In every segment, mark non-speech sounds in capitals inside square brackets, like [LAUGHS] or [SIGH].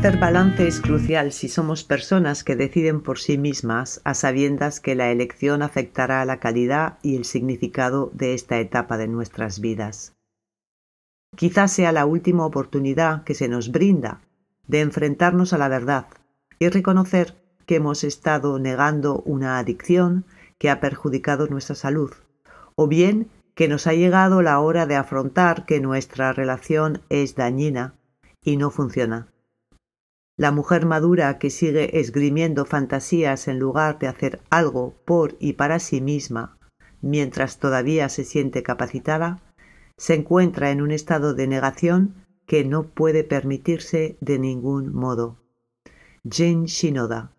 Hacer balance es crucial si somos personas que deciden por sí mismas a sabiendas que la elección afectará a la calidad y el significado de esta etapa de nuestras vidas. Quizás sea la última oportunidad que se nos brinda de enfrentarnos a la verdad y reconocer que hemos estado negando una adicción que ha perjudicado nuestra salud, o bien que nos ha llegado la hora de afrontar que nuestra relación es dañina y no funciona. La mujer madura que sigue esgrimiendo fantasías en lugar de hacer algo por y para sí misma, mientras todavía se siente capacitada, se encuentra en un estado de negación que no puede permitirse de ningún modo. Jane Shinoda,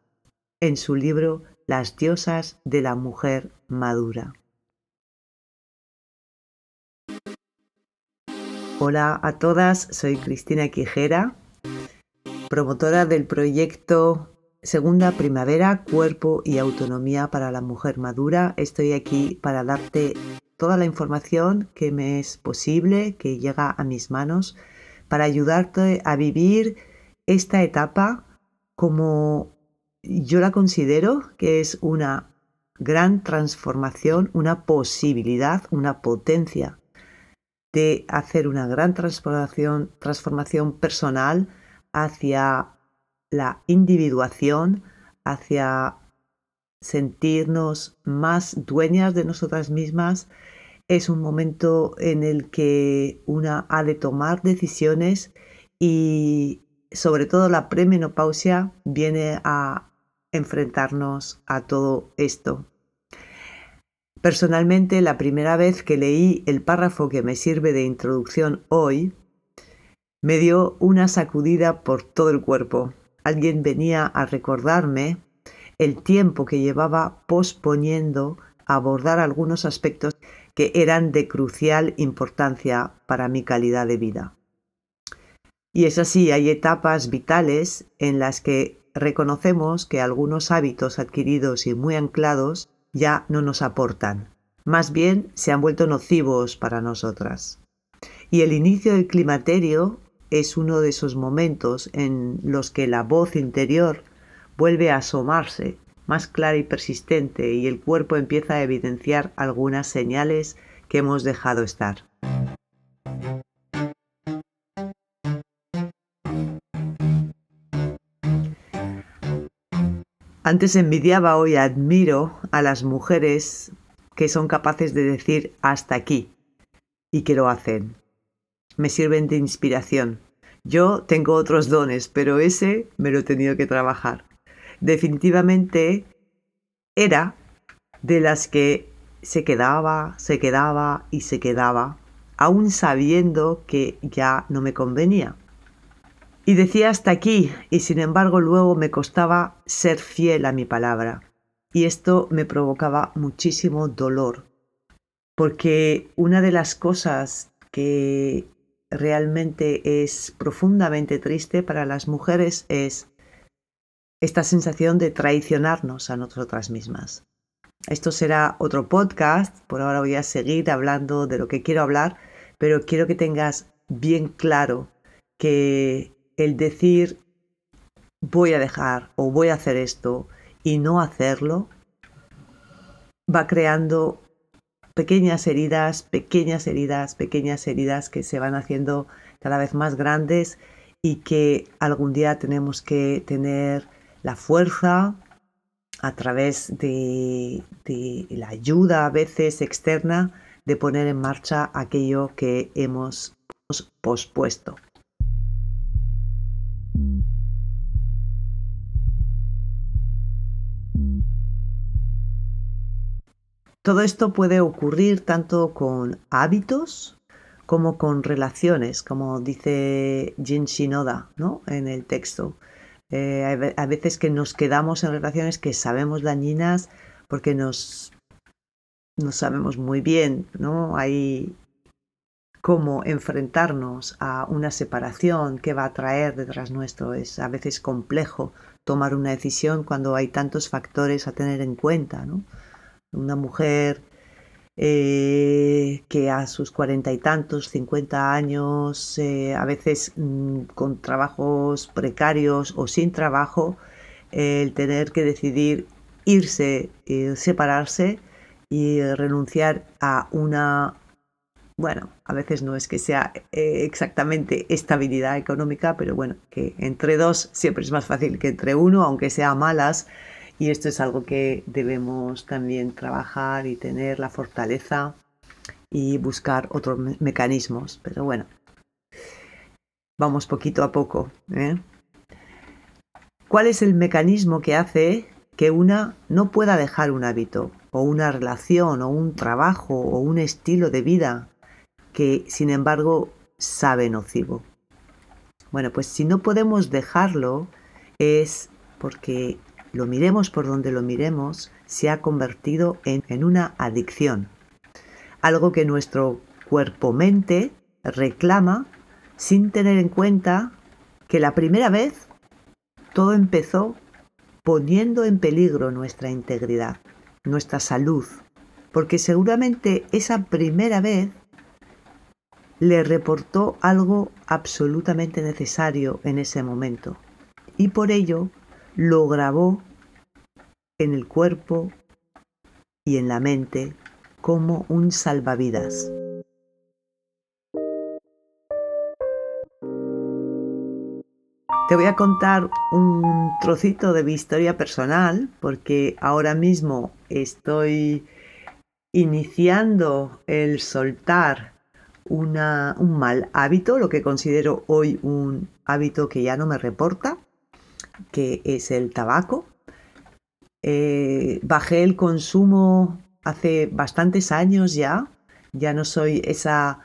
en su libro Las diosas de la mujer madura. Hola a todas, soy Cristina Quijera, promotora del proyecto Segunda Primavera, Cuerpo y Autonomía para la Mujer Madura. Estoy aquí para darte toda la información que me es posible, que llega a mis manos, para ayudarte a vivir esta etapa como yo la considero que es una gran transformación, una posibilidad, una potencia de hacer una gran transformación, transformación personal hacia la individuación, hacia sentirnos más dueñas de nosotras mismas, es un momento en el que una ha de tomar decisiones y sobre todo la premenopausia viene a enfrentarnos a todo esto. Personalmente, la primera vez que leí el párrafo que me sirve de introducción hoy, me dio una sacudida por todo el cuerpo. Alguien venía a recordarme el tiempo que llevaba posponiendo abordar algunos aspectos que eran de crucial importancia para mi calidad de vida. Y es así, hay etapas vitales en las que reconocemos que algunos hábitos adquiridos y muy anclados ya no nos aportan, más bien se han vuelto nocivos para nosotras. Y el inicio del climaterio es uno de esos momentos en los que la voz interior vuelve a asomarse más clara y persistente y el cuerpo empieza a evidenciar algunas señales que hemos dejado estar. Antes envidiaba, hoy admiro a las mujeres que son capaces de decir hasta aquí y que lo hacen me sirven de inspiración. Yo tengo otros dones, pero ese me lo he tenido que trabajar. Definitivamente era de las que se quedaba, se quedaba y se quedaba, aún sabiendo que ya no me convenía. Y decía hasta aquí, y sin embargo luego me costaba ser fiel a mi palabra. Y esto me provocaba muchísimo dolor, porque una de las cosas que realmente es profundamente triste para las mujeres es esta sensación de traicionarnos a nosotras mismas. Esto será otro podcast, por ahora voy a seguir hablando de lo que quiero hablar, pero quiero que tengas bien claro que el decir voy a dejar o voy a hacer esto y no hacerlo va creando pequeñas heridas, pequeñas heridas, pequeñas heridas que se van haciendo cada vez más grandes y que algún día tenemos que tener la fuerza a través de, la ayuda a veces externa de poner en marcha aquello que hemos pospuesto. Todo esto puede ocurrir tanto con hábitos como con relaciones, como dice Jin Shinoda ¿no? en el texto. Eh, a veces que nos quedamos en relaciones que sabemos dañinas porque nos, no sabemos muy bien, ¿no? Hay cómo enfrentarnos a una separación que va a traer detrás nuestro. Es a veces complejo tomar una decisión cuando hay tantos factores a tener en cuenta, ¿no? Una mujer eh, que a sus cuarenta y tantos, cincuenta años, eh, a veces mm, con trabajos precarios o sin trabajo, el tener que decidir irse, separarse y renunciar a una, bueno, a veces no es que sea eh, exactamente estabilidad económica, pero bueno, que entre dos siempre es más fácil que entre uno, aunque sea malas, y esto es algo que debemos también trabajar y tener la fortaleza y buscar otros mecanismos. Pero bueno, vamos poquito a poco. ¿eh? ¿Cuál es el mecanismo que hace que una no pueda dejar un hábito o una relación o un trabajo o un estilo de vida que sin embargo sabe nocivo? Bueno, pues si no podemos dejarlo es porque lo miremos por donde lo miremos, se ha convertido en, una adicción. Algo que nuestro cuerpo-mente reclama sin tener en cuenta que la primera vez todo empezó poniendo en peligro nuestra integridad, nuestra salud, porque seguramente esa primera vez le reportó algo absolutamente necesario en ese momento y por ello lo grabó en el cuerpo y en la mente como un salvavidas. Te voy a contar un trocito de mi historia personal porque ahora mismo estoy iniciando el soltar un mal hábito, lo que considero hoy un hábito que ya no me reporta que es el tabaco. Eh, bajé el consumo hace bastantes años ya. Ya no soy esa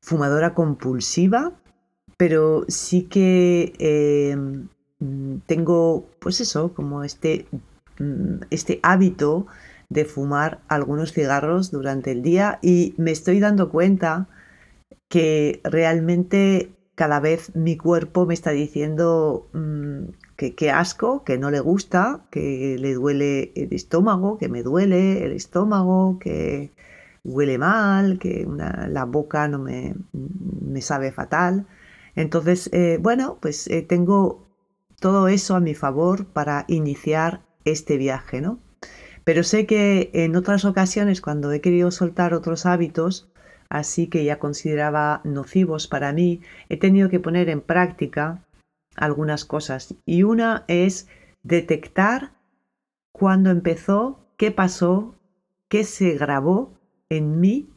fumadora compulsiva, pero sí que em, tengo, pues eso, como este, mm, este hábito de fumar algunos cigarros durante el día y me estoy dando cuenta que realmente cada vez mi cuerpo me está diciendo mm, que, asco, que no le gusta, que le duele el estómago, que me duele el estómago, que huele mal, que la boca no me, me, sabe fatal. Entonces, eh, bueno, pues eh, tengo todo eso a mi favor para iniciar este viaje, ¿no? Pero sé que en otras ocasiones, cuando he querido soltar otros hábitos, así que ya consideraba nocivos para mí, he tenido que poner en práctica algunas cosas. Y una es detectar cuándo empezó, qué pasó, qué se grabó en mí,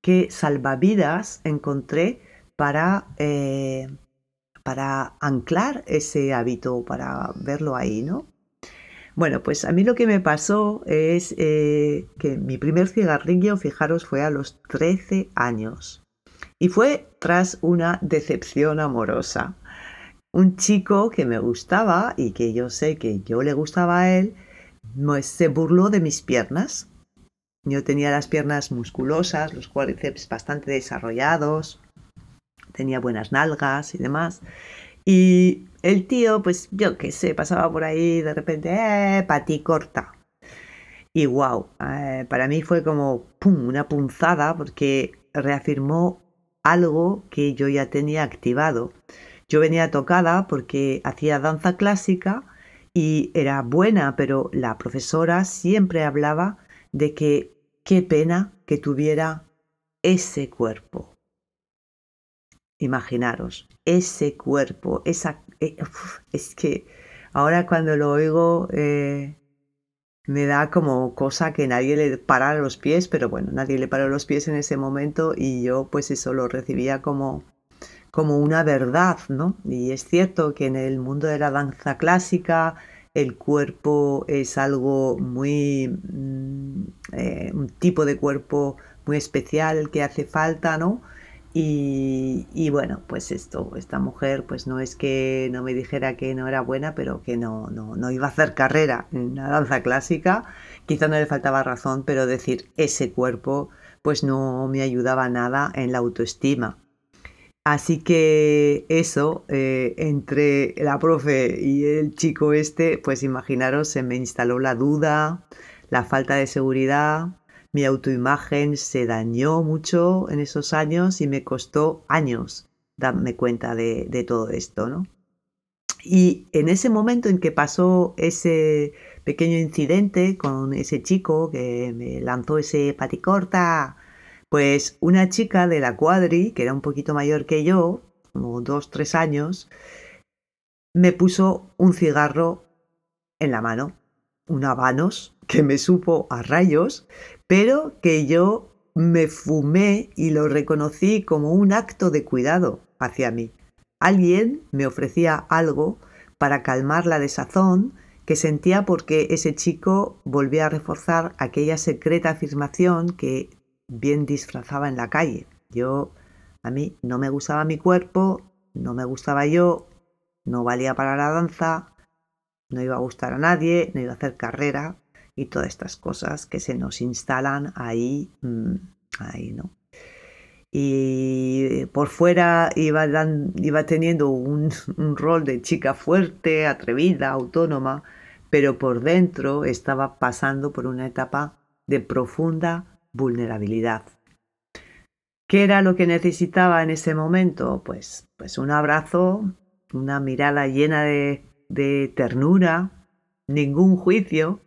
qué salvavidas encontré para, eh, para anclar ese hábito, para verlo ahí, ¿no? Bueno, pues a mí lo que me pasó es eh, que mi primer cigarrillo, fijaros, fue a los 13 años. Y fue tras una decepción amorosa. Un chico que me gustaba y que yo sé que yo le gustaba a él, pues se burló de mis piernas. Yo tenía las piernas musculosas, los cuádriceps bastante desarrollados, tenía buenas nalgas y demás. Y el tío, pues yo qué sé, pasaba por ahí de repente, ¡eh! Pati corta. Y wow, eh, para mí fue como una punzada porque reafirmó algo que yo ya tenía activado. Yo venía tocada porque hacía danza clásica y era buena, pero la profesora siempre hablaba de que qué pena que tuviera ese cuerpo. Imaginaros, ese cuerpo, esa eh, es que ahora cuando lo oigo eh, me da como cosa que nadie le parara los pies, pero bueno, nadie le paró los pies en ese momento y yo pues eso lo recibía como, como una verdad, ¿no? Y es cierto que en el mundo de la danza clásica el cuerpo es algo muy, mm, eh, un tipo de cuerpo muy especial que hace falta, ¿no? Y, bueno, pues esto, esta mujer, pues no es que no me dijera que no era buena, pero que no, no, no iba a hacer carrera en la danza clásica. Quizá no le faltaba razón, pero decir ese cuerpo, pues no me ayudaba nada en la autoestima. Así que eso, eh, entre la profe y el chico este, pues imaginaros, se me instaló la duda, la falta de seguridad, mi autoimagen se dañó mucho en esos años y me costó años darme cuenta de, todo esto, ¿no? Y en ese momento en que pasó ese pequeño incidente con ese chico que me lanzó ese paticorta, pues una chica de la cuadri, que era un poquito mayor que yo, como dos, tres años, me puso un cigarro en la mano, un habanos que me supo a rayos, pero que yo me fumé y lo reconocí como un acto de cuidado hacia mí. Alguien me ofrecía algo para calmar la desazón que sentía porque ese chico volvía a reforzar aquella secreta afirmación que bien disfrazaba en la calle. Yo, a mí no me gustaba mi cuerpo, no me gustaba yo, no valía para la danza, no iba a gustar a nadie, no iba a hacer carrera y todas estas cosas que se nos instalan ahí, mm, ahí, ¿no? y por fuera iba, iba teniendo un, [LAUGHS] un, rol de chica fuerte, atrevida, autónoma, pero por dentro estaba pasando por una etapa de profunda vulnerabilidad. ¿Qué era lo que necesitaba en ese momento? Pues, pues un abrazo, una mirada llena de, de ternura, ningún juicio,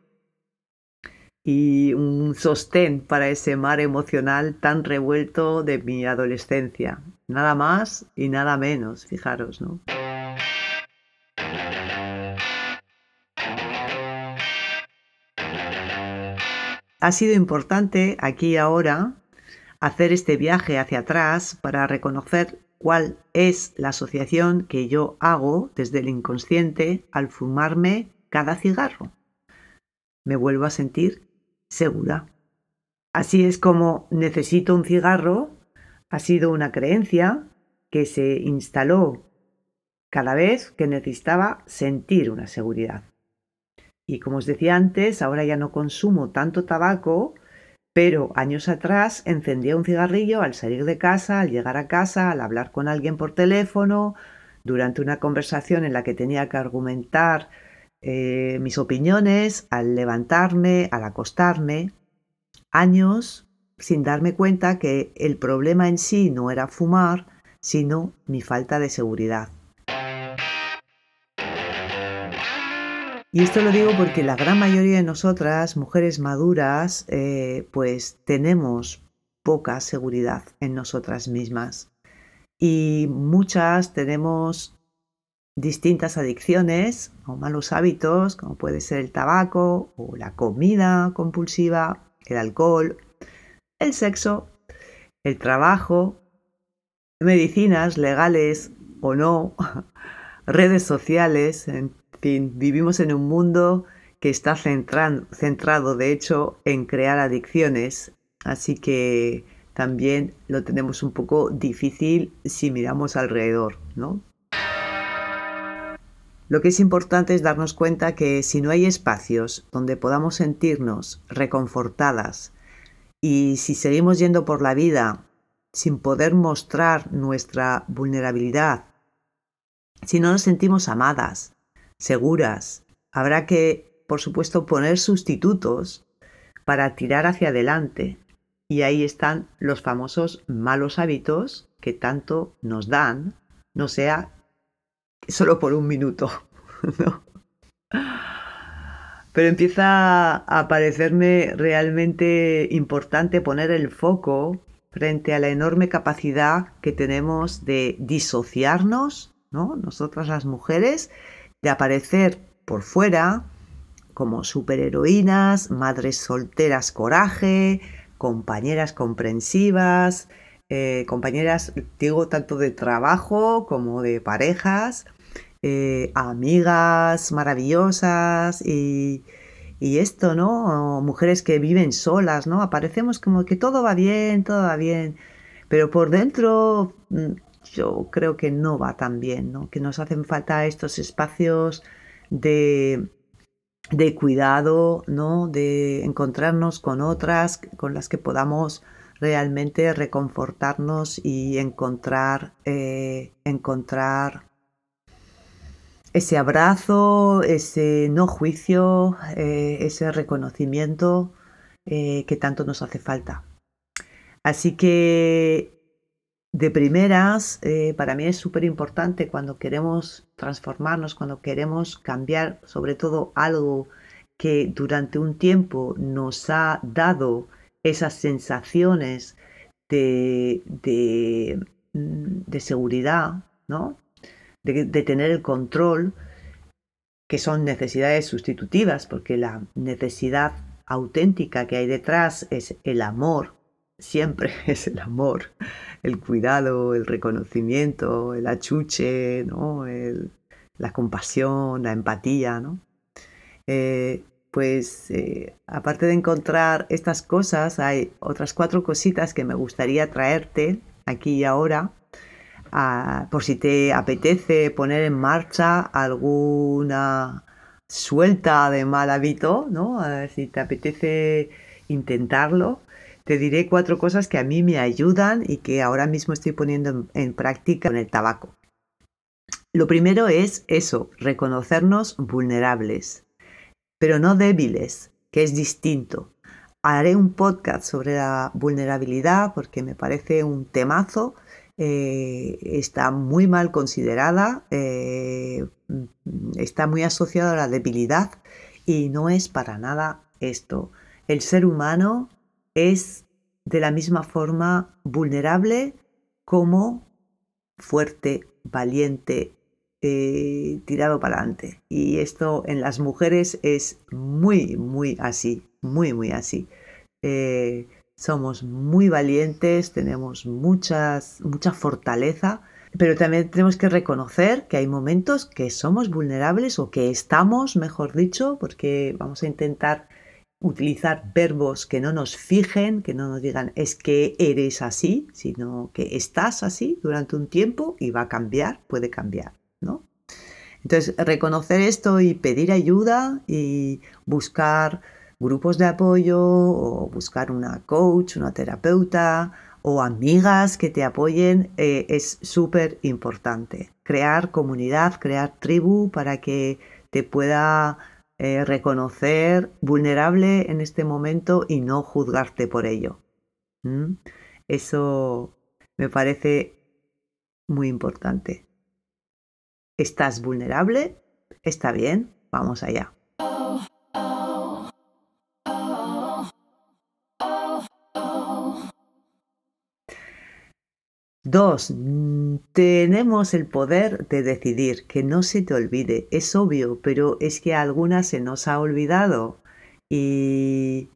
y un sostén para ese mar emocional tan revuelto de mi adolescencia. Nada más y nada menos, fijaros, ¿no? Ha sido importante aquí y ahora hacer este viaje hacia atrás para reconocer cuál es la asociación que yo hago desde el inconsciente al fumarme cada cigarro. Me vuelvo a sentir segura. Así es como necesito un cigarro ha sido una creencia que se instaló cada vez que necesitaba sentir una seguridad. Y como os decía antes, ahora ya no consumo tanto tabaco, pero años atrás encendía un cigarrillo al salir de casa, al llegar a casa, al hablar con alguien por teléfono, durante una conversación en la que tenía que argumentar eh, mis opiniones al levantarme, al acostarme, años sin darme cuenta que el problema en sí no era fumar, sino mi falta de seguridad. Y esto lo digo porque la gran mayoría de nosotras, mujeres maduras, eh, pues tenemos poca seguridad en nosotras mismas. Y muchas tenemos distintas adicciones o malos hábitos, como puede ser el tabaco o la comida compulsiva, el alcohol, el sexo, el trabajo, medicinas legales o no, [LAUGHS] redes sociales, en vivimos en un mundo que está centrado, de hecho, en crear adicciones, así que también lo tenemos un poco difícil si miramos alrededor, ¿no? Lo que es importante es darnos cuenta que si no hay espacios donde podamos sentirnos reconfortadas y si seguimos yendo por la vida sin poder mostrar nuestra vulnerabilidad, si no nos sentimos amadas, seguras, habrá que, por supuesto, poner sustitutos para tirar hacia adelante. Y ahí están los famosos malos hábitos que tanto nos dan, no sea solo por un minuto. [LAUGHS] Pero empieza a parecerme realmente importante poner el foco frente a la enorme capacidad que tenemos de disociarnos, ¿no? Nosotras las mujeres, de aparecer por fuera como superheroínas, madres solteras coraje, compañeras comprensivas, eh, compañeras, digo, tanto de trabajo como de parejas, eh, amigas maravillosas y, y esto, ¿no? mujeres que viven solas, ¿no? Aparecemos como que todo va bien, todo va bien, pero por dentro mm, yo creo que no va tan bien, ¿no? Que nos hacen falta estos espacios de, de cuidado, ¿no? De encontrarnos con otras con las que podamos realmente reconfortarnos y encontrar, eh, encontrar ese abrazo, ese no juicio, eh, ese reconocimiento, eh, que tanto nos hace falta. Así que de primeras, eh, para mí es súper importante cuando queremos transformarnos, cuando queremos cambiar sobre todo algo que durante un tiempo nos ha dado esas sensaciones de, de, mm, seguridad, ¿no? De, de tener el control, que son necesidades sustitutivas, porque la necesidad auténtica que hay detrás es el amor, siempre [LAUGHS] es el amor, el cuidado, el reconocimiento, el achuche, ¿no? la compasión, la empatía, ¿no? Eh, pues eh, aparte de encontrar estas cosas, hay otras cuatro cositas que me gustaría traerte aquí y ahora, por si te apetece poner en marcha alguna suelta de mal hábito, ¿no? Si te apetece intentarlo te diré cuatro cosas que a mí me ayudan y que ahora mismo estoy poniendo en, práctica con el tabaco. Lo primero es eso, reconocernos vulnerables, pero no débiles, que es distinto. Haré un podcast sobre la vulnerabilidad porque me parece un temazo, eh, está muy mal considerada, eh, está muy asociado a la debilidad y no es para nada esto. El ser humano es de la misma forma vulnerable como fuerte, valiente, eh, tirado para adelante. Y esto en las mujeres es muy, muy así, muy, muy así. Eh, somos muy valientes, tenemos muchas, mucha fortaleza, pero también tenemos que reconocer que hay momentos que somos vulnerables o que estamos, mejor dicho, porque vamos a intentar utilizar verbos que no nos fijen, que no nos digan es que eres así, sino que estás así durante un tiempo y va a cambiar, puede cambiar, ¿no? Entonces, reconocer esto y pedir ayuda y buscar grupos de apoyo o buscar una coach, una terapeuta o amigas que te apoyen eh, es súper importante. Crear comunidad, crear tribu para que te pueda eh, reconocer vulnerable en este momento y no juzgarte por ello. Eso me parece muy importante. ¿Estás vulnerable? Está bien, vamos allá. Dos, tenemos el poder de decidir, que no se te olvide. Es obvio, pero es que a algunas se nos ha olvidado. Y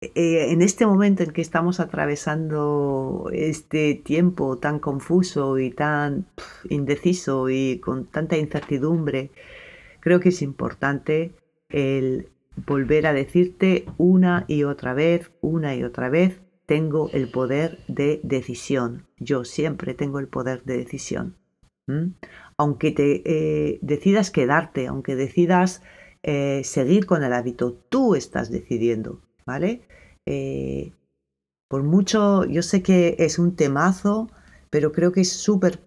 eh, en este momento en que estamos atravesando este tiempo tan confuso y tan indeciso y con tanta incertidumbre, creo que es importante el volver a decirte una y otra vez, una y otra vez, tengo el poder de decisión. Yo siempre tengo el poder de decisión. Aunque te eh, decidas quedarte, aunque decidas eh, seguir con el hábito, tú estás decidiendo, ¿vale? Eh, por mucho, yo sé que es un temazo, pero creo que es súper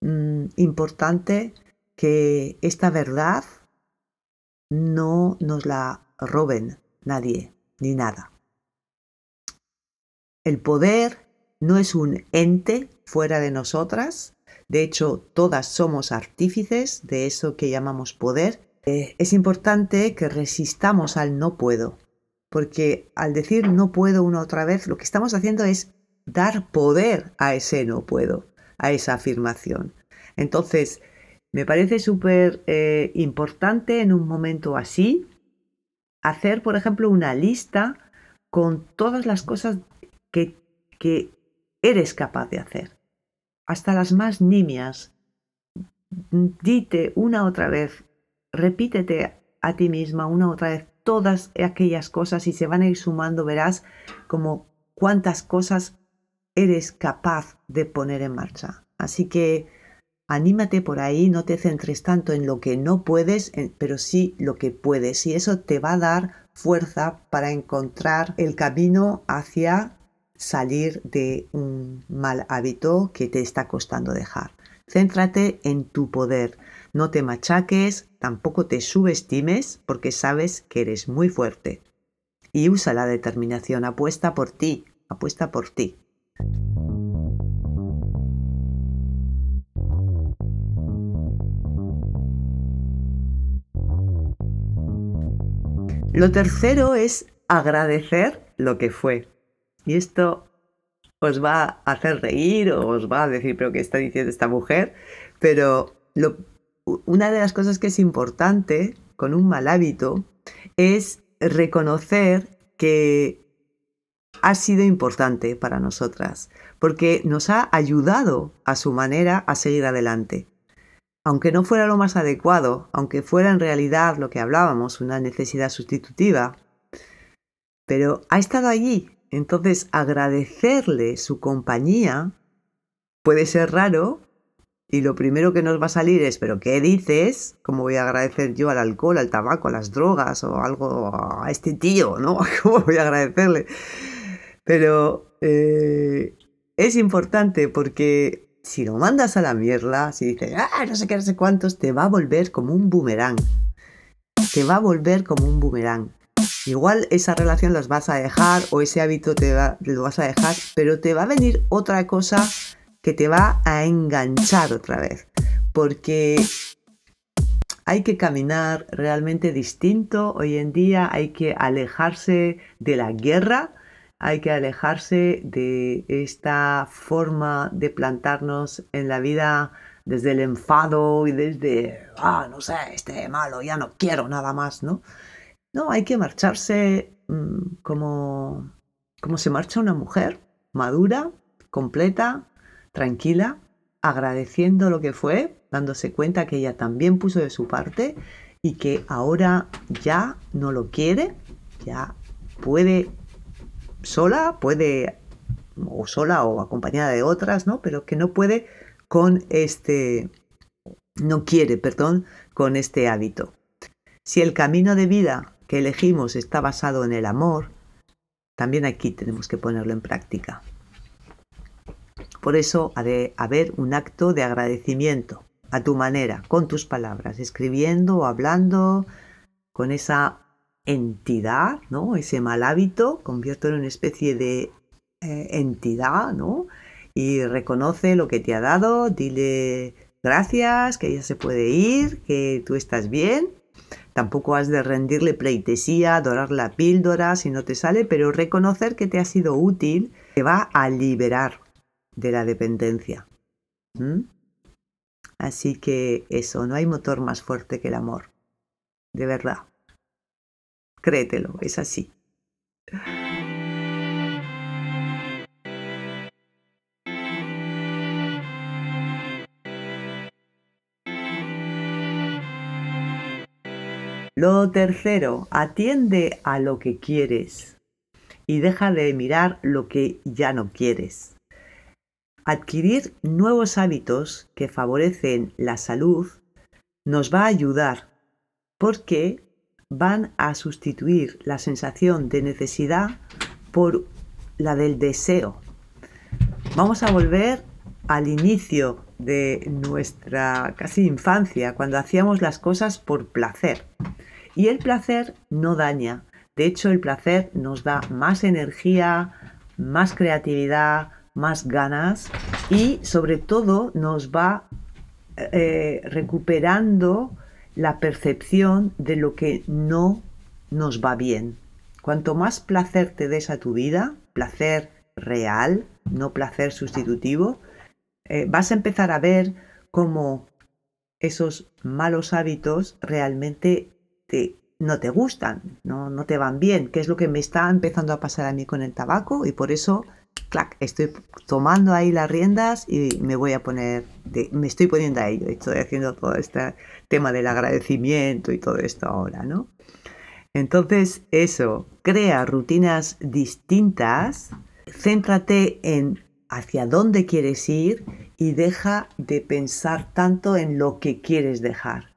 mm, importante que esta verdad no nos la roben nadie ni nada. El poder no es un ente fuera de nosotras, de hecho todas somos artífices de eso que llamamos poder. Eh, es importante que resistamos al no puedo, porque al decir no puedo una otra vez, lo que estamos haciendo es dar poder a ese no puedo, a esa afirmación. Entonces, me parece súper eh, importante en un momento así hacer, por ejemplo, una lista con todas las cosas que, eres capaz de hacer. Hasta las más nimias. Dite una otra vez, repítete a ti misma una otra vez todas aquellas cosas y se van a ir sumando, verás como cuántas cosas eres capaz de poner en marcha. Así que anímate por ahí, no te centres tanto en lo que no puedes, pero sí lo que puedes. Y eso te va a dar fuerza para encontrar el camino hacia salir de un mal hábito que te está costando dejar. Céntrate en tu poder. No te machaques, tampoco te subestimes porque sabes que eres muy fuerte. y usa la determinación, apuesta por ti, apuesta por ti. Lo tercero es agradecer lo que fue. Y esto os va a hacer reír o os va a decir, pero ¿qué está diciendo esta mujer? Pero una de las cosas que es importante con un mal hábito es reconocer que ha sido importante para nosotras, porque nos ha ayudado a su manera a seguir adelante. Aunque no fuera lo más adecuado, aunque fuera en realidad lo que hablábamos, una necesidad sustitutiva, pero ha estado allí. Entonces agradecerle su compañía puede ser raro y lo primero que nos va a salir es, pero ¿qué dices? ¿Cómo voy a agradecer yo al alcohol, al tabaco, a las drogas o algo a este tío? ¿No? [LAUGHS] ¿Cómo voy a agradecerle? Pero eh, es importante porque si lo mandas a la mierda, si dices, ah, no sé qué, no sé cuántos, te va a volver como un boomerang. Te va a volver como un boomerang. Igual esa relación las vas a dejar o ese hábito te lo vas a dejar, pero te va a venir otra cosa que te va a enganchar otra vez. Porque hay que caminar realmente distinto hoy en día, hay que alejarse de la guerra, hay que alejarse de esta forma de plantarnos en la vida desde el enfado y desde, ah, no sé, este malo, ya no quiero nada más, ¿no? No, hay que marcharse mm, como, como se marcha una mujer, madura, completa, tranquila, agradeciendo lo que fue, dándose cuenta que ella también puso de su parte y que ahora ya no lo quiere, ya puede sola, puede o sola o acompañada de otras, ¿no? Pero que no puede con este, no quiere, perdón, con este hábito. Si el camino de vida que elegimos está basado en el amor, también aquí tenemos que ponerlo en práctica. Por eso ha de haber un acto de agradecimiento a tu manera, con tus palabras, escribiendo o hablando con esa entidad, ¿no? Ese mal hábito, convierte en una especie de eh, entidad, ¿no? Y reconoce lo que te ha dado, dile gracias, que ella se puede ir, que tú estás bien. Tampoco has de rendirle pleitesía, dorar la píldora si no te sale, pero reconocer que te ha sido útil te va a liberar de la dependencia. ¿Mm? Así que eso, no hay motor más fuerte que el amor. De verdad. Créetelo, es así. Lo tercero, atiende a lo que quieres y deja de mirar lo que ya no quieres. Adquirir nuevos hábitos que favorecen la salud nos va a ayudar porque van a sustituir la sensación de necesidad por la del deseo. Vamos a volver al inicio de nuestra casi infancia, cuando hacíamos las cosas por placer. Y el placer no daña. De hecho, el placer nos da más energía, más creatividad, más ganas y sobre todo nos va eh, recuperando la percepción de lo que no nos va bien. Cuanto más placer te des a tu vida, placer real, no placer sustitutivo, eh, vas a empezar a ver cómo esos malos hábitos realmente no te gustan, no, no te van bien, que es lo que me está empezando a pasar a mí con el tabaco y por eso clac, estoy tomando ahí las riendas y me voy a poner, me estoy poniendo a ello, estoy haciendo todo este tema del agradecimiento y todo esto ahora, ¿no? Entonces, eso, crea rutinas distintas, céntrate en hacia dónde quieres ir y deja de pensar tanto en lo que quieres dejar.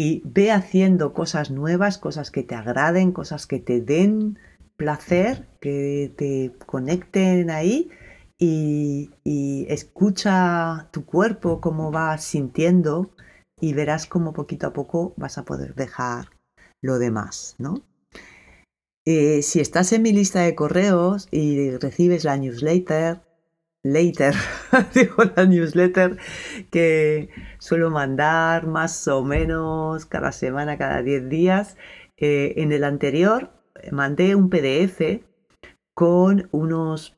Y ve haciendo cosas nuevas, cosas que te agraden, cosas que te den placer, que te conecten ahí y, escucha tu cuerpo, cómo va sintiendo y verás cómo poquito a poco vas a poder dejar lo demás, ¿no? Eh, si estás en mi lista de correos y recibes la newsletter, later, [LAUGHS] digo la newsletter que suelo mandar más o menos cada semana, cada 10 días, eh, en el anterior mandé un PDF con unos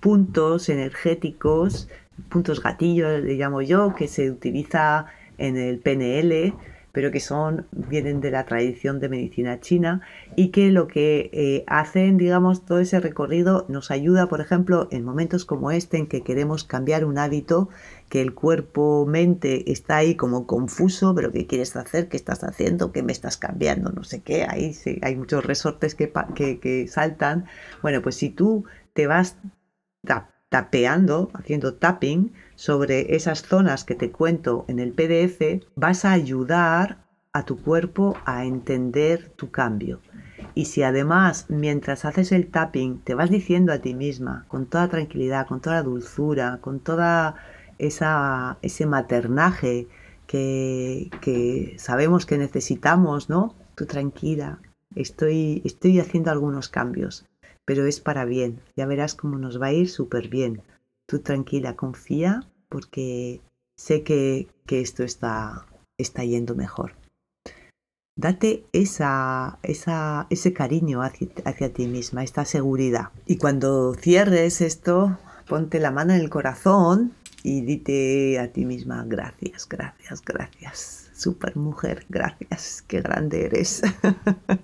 puntos energéticos, puntos gatillos, le llamo yo, que se utiliza en el PNL, pero que son, vienen de la tradición de medicina china y que lo que eh, hacen, digamos, todo ese recorrido nos ayuda, por ejemplo, en momentos como este en que queremos cambiar un hábito, que el cuerpo-mente está ahí como confuso, pero ¿qué quieres hacer? ¿Qué estás haciendo? ¿Qué me estás cambiando? No sé qué, ahí hay muchos resortes que, que, que saltan. Bueno, pues si tú te vas tapeando, haciendo tapping sobre esas zonas que te cuento en el PDF, vas a ayudar a tu cuerpo a entender tu cambio. Y si además, mientras haces el tapping, te vas diciendo a ti misma, con toda tranquilidad, con toda dulzura, con toda esa, ese maternaje que, que sabemos que necesitamos, ¿no? Tú tranquila, estoy, estoy haciendo algunos cambios pero es para bien. Ya verás cómo nos va a ir súper bien. Tú tranquila, confía, porque sé que, esto está, está yendo mejor. Date esa, esa, ese cariño hacia, hacia ti misma, esta seguridad. Y cuando cierres esto, ponte la mano en el corazón y dite a ti misma gracias, gracias, gracias super mujer, gracias, qué grande eres.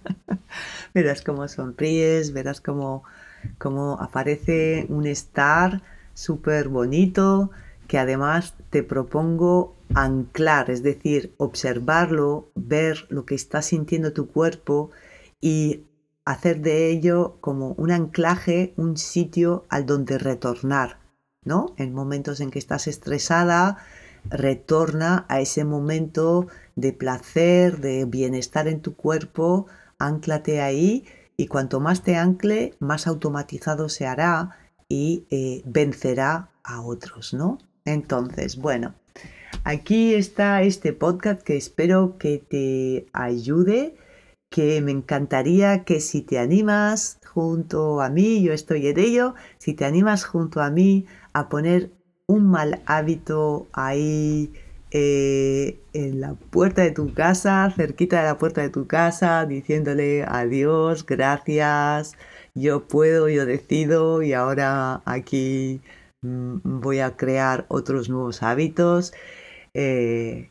[LAUGHS] verás cómo sonríes, verás cómo, cómo aparece un estar súper bonito que además te propongo anclar, es decir, observarlo, ver lo que está sintiendo tu cuerpo y hacer de ello como un anclaje, un sitio al donde retornar, ¿no? En momentos en que estás estresada, retorna a ese momento de placer, de bienestar en tu cuerpo, anclate ahí y cuanto más te ancle, más automatizado se hará y eh, vencerá a otros, ¿no? Entonces, bueno, aquí está este podcast que espero que te ayude, que me encantaría que si te animas junto a mí, yo estoy en ello, si te animas junto a mí a poner un mal hábito ahí eh, en la puerta de tu casa, cerquita de la puerta de tu casa, diciéndole adiós, gracias, yo puedo, yo decido y ahora aquí mm, voy a crear otros nuevos hábitos. Eh,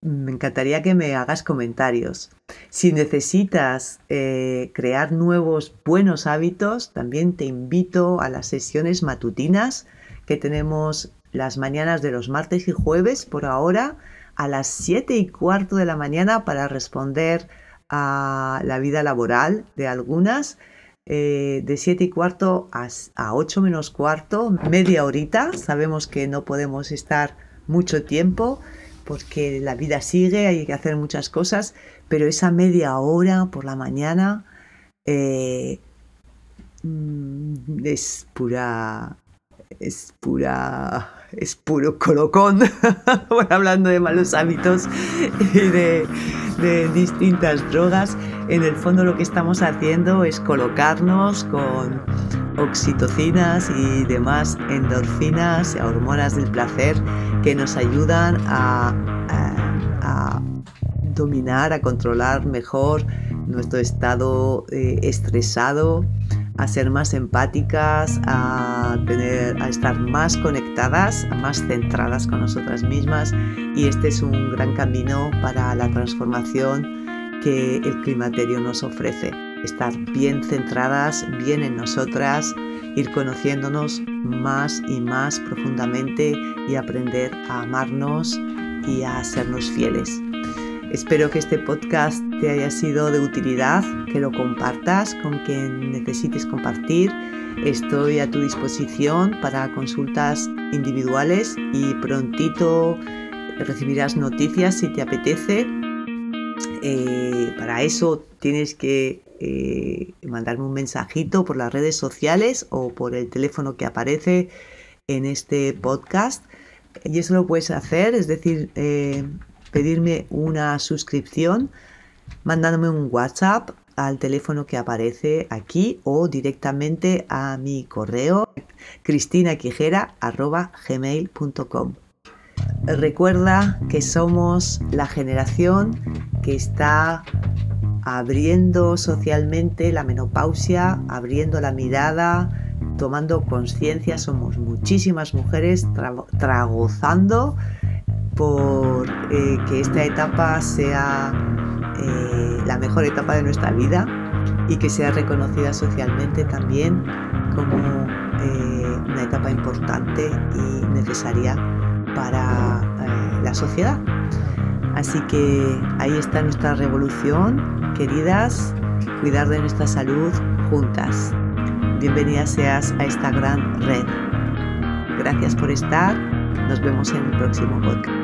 me encantaría que me hagas comentarios. Si necesitas eh, crear nuevos buenos hábitos, también te invito a las sesiones matutinas que tenemos las mañanas de los martes y jueves por ahora a las 7 y cuarto de la mañana para responder a la vida laboral de algunas. Eh, de 7 y cuarto a, a 8 menos cuarto, media horita. Sabemos que no podemos estar mucho tiempo porque la vida sigue, hay que hacer muchas cosas, pero esa media hora por la mañana eh, mm, es pura es pura, es puro colocón, [LAUGHS] hablando de malos hábitos y de, distintas drogas, en el fondo lo que estamos haciendo es colocarnos con oxitocinas y demás endorfinas, hormonas del placer que nos ayudan a, a, dominar, a controlar mejor nuestro estado eh, estresado a ser más empáticas, a, tener, a estar más conectadas, más centradas con nosotras mismas y este es un gran camino para la transformación que el climaterio nos ofrece. Estar bien centradas, bien en nosotras, ir conociéndonos más y más profundamente y aprender a amarnos y a sernos fieles. Espero que este podcast te haya sido de utilidad, que lo compartas con quien necesites compartir. Estoy a tu disposición para consultas individuales y prontito recibirás noticias si te apetece. Eh, para eso tienes que eh, mandarme un mensajito por las redes sociales o por el teléfono que aparece en este podcast. Y eso lo puedes hacer, es decir, eh, pedirme una suscripción mandándome un WhatsApp al teléfono que aparece aquí o directamente a mi correo cristinaquijera.gmail.com Recuerda que somos la generación que está abriendo socialmente la menopausia, abriendo la mirada, tomando conciencia. Somos muchísimas mujeres tragozando por eh, que esta etapa sea eh, la mejor etapa de nuestra vida y que sea reconocida socialmente también como eh, una etapa importante y necesaria para la sociedad. Así que ahí está nuestra revolución, queridas, cuidar de nuestra salud juntas. Bienvenida seas a esta gran red. Gracias por estar. Nos vemos en el próximo podcast.